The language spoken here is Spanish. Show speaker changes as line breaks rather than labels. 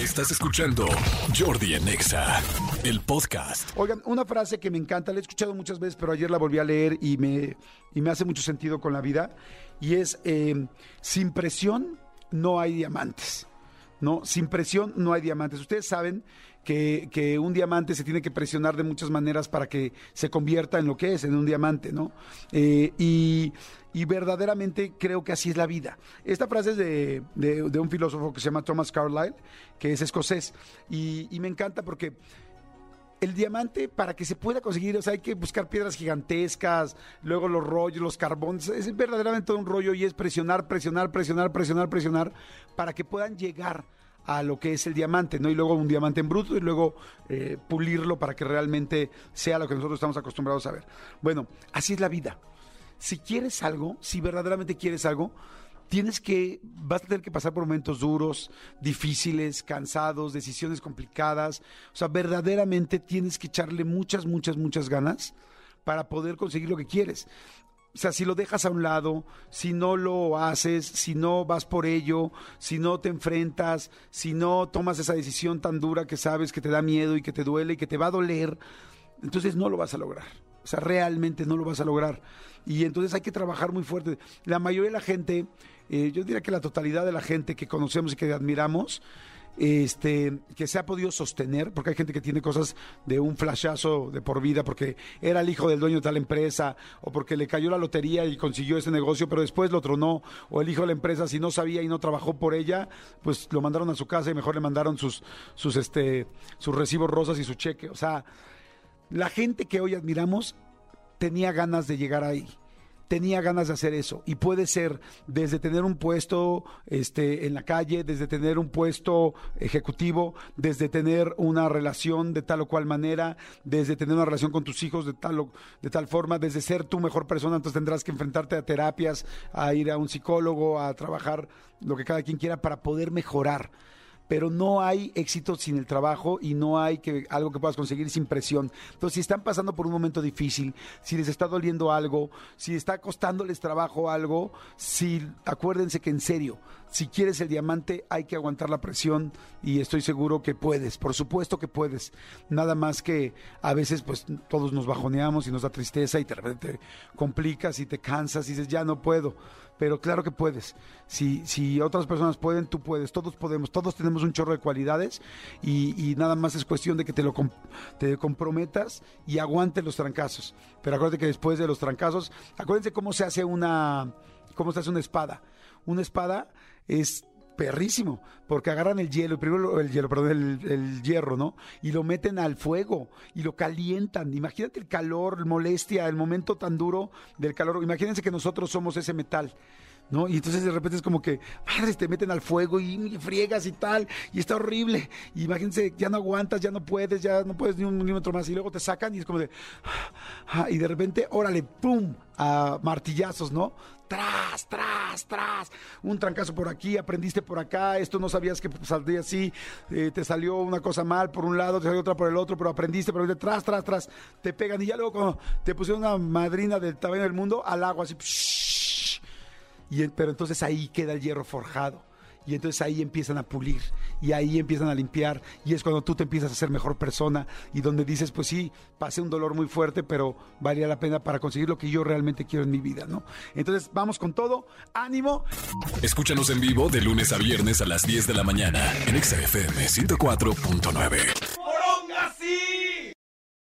Estás escuchando Jordi Anexa, el podcast.
Oigan, una frase que me encanta, la he escuchado muchas veces, pero ayer la volví a leer y me, y me hace mucho sentido con la vida, y es, eh, sin presión no hay diamantes. ¿No? Sin presión no hay diamantes. Ustedes saben que, que, un diamante se tiene que presionar de muchas maneras para que se convierta en lo que es, en un diamante, ¿no? Eh, y, y, verdaderamente creo que así es la vida. Esta frase es de, de, de un filósofo que se llama Thomas Carlyle, que es escocés, y, y me encanta porque el diamante, para que se pueda conseguir, o sea, hay que buscar piedras gigantescas, luego los rollos, los carbones, es verdaderamente todo un rollo y es presionar, presionar, presionar, presionar, presionar, para que puedan llegar a lo que es el diamante, ¿no? Y luego un diamante en bruto y luego eh, pulirlo para que realmente sea lo que nosotros estamos acostumbrados a ver. Bueno, así es la vida. Si quieres algo, si verdaderamente quieres algo, tienes que, vas a tener que pasar por momentos duros, difíciles, cansados, decisiones complicadas. O sea, verdaderamente tienes que echarle muchas, muchas, muchas ganas para poder conseguir lo que quieres. O sea, si lo dejas a un lado, si no lo haces, si no vas por ello, si no te enfrentas, si no tomas esa decisión tan dura que sabes que te da miedo y que te duele y que te va a doler, entonces no lo vas a lograr. O sea, realmente no lo vas a lograr. Y entonces hay que trabajar muy fuerte. La mayoría de la gente, eh, yo diría que la totalidad de la gente que conocemos y que admiramos, este, que se ha podido sostener, porque hay gente que tiene cosas de un flashazo de por vida, porque era el hijo del dueño de tal empresa, o porque le cayó la lotería y consiguió ese negocio, pero después lo tronó, o el hijo de la empresa, si no sabía y no trabajó por ella, pues lo mandaron a su casa y mejor le mandaron sus, sus, este, sus recibos rosas y su cheque. O sea, la gente que hoy admiramos tenía ganas de llegar ahí tenía ganas de hacer eso. Y puede ser desde tener un puesto este en la calle, desde tener un puesto ejecutivo, desde tener una relación de tal o cual manera, desde tener una relación con tus hijos de tal o, de tal forma, desde ser tu mejor persona, entonces tendrás que enfrentarte a terapias, a ir a un psicólogo, a trabajar lo que cada quien quiera para poder mejorar pero no hay éxito sin el trabajo y no hay que, algo que puedas conseguir sin presión. Entonces, si están pasando por un momento difícil, si les está doliendo algo, si está costándoles trabajo algo, si acuérdense que en serio, si quieres el diamante hay que aguantar la presión y estoy seguro que puedes, por supuesto que puedes. Nada más que a veces pues todos nos bajoneamos y nos da tristeza y de repente complicas y te cansas y dices, ya no puedo pero claro que puedes. Si, si otras personas pueden, tú puedes, todos podemos, todos tenemos un chorro de cualidades y, y nada más es cuestión de que te lo te comprometas y aguantes los trancazos. Pero acuérdate que después de los trancazos, acuérdense cómo se hace una, cómo se hace una espada. Una espada es perrísimo, porque agarran el hielo, primero el hielo, perdón, el, hierro, ¿no? Y lo meten al fuego y lo calientan. Imagínate el calor, molestia, el momento tan duro del calor. Imagínense que nosotros somos ese metal. ¿No? Y entonces de repente es como que, madre, te meten al fuego y, friegas y tal, y está horrible. Y imagínense, ya no aguantas, ya no puedes, ya no puedes ni un milímetro más, y luego te sacan y es como de, ah, y de repente, órale, ¡pum! a martillazos, ¿no? Tras, tras, tras, un trancazo por aquí, aprendiste por acá, esto no sabías que saldría así, eh, te salió una cosa mal por un lado, te salió otra por el otro, pero aprendiste, pero tras, tras, tras, te pegan y ya luego cuando te pusieron una madrina del tamaño del mundo al agua, así, psh, y, pero entonces ahí queda el hierro forjado. Y entonces ahí empiezan a pulir y ahí empiezan a limpiar y es cuando tú te empiezas a ser mejor persona y donde dices, pues sí, pasé un dolor muy fuerte, pero valía la pena para conseguir lo que yo realmente quiero en mi vida, ¿no? Entonces vamos con todo, ánimo.
Escúchanos en vivo de lunes a viernes a las 10 de la mañana en XFM 104.9.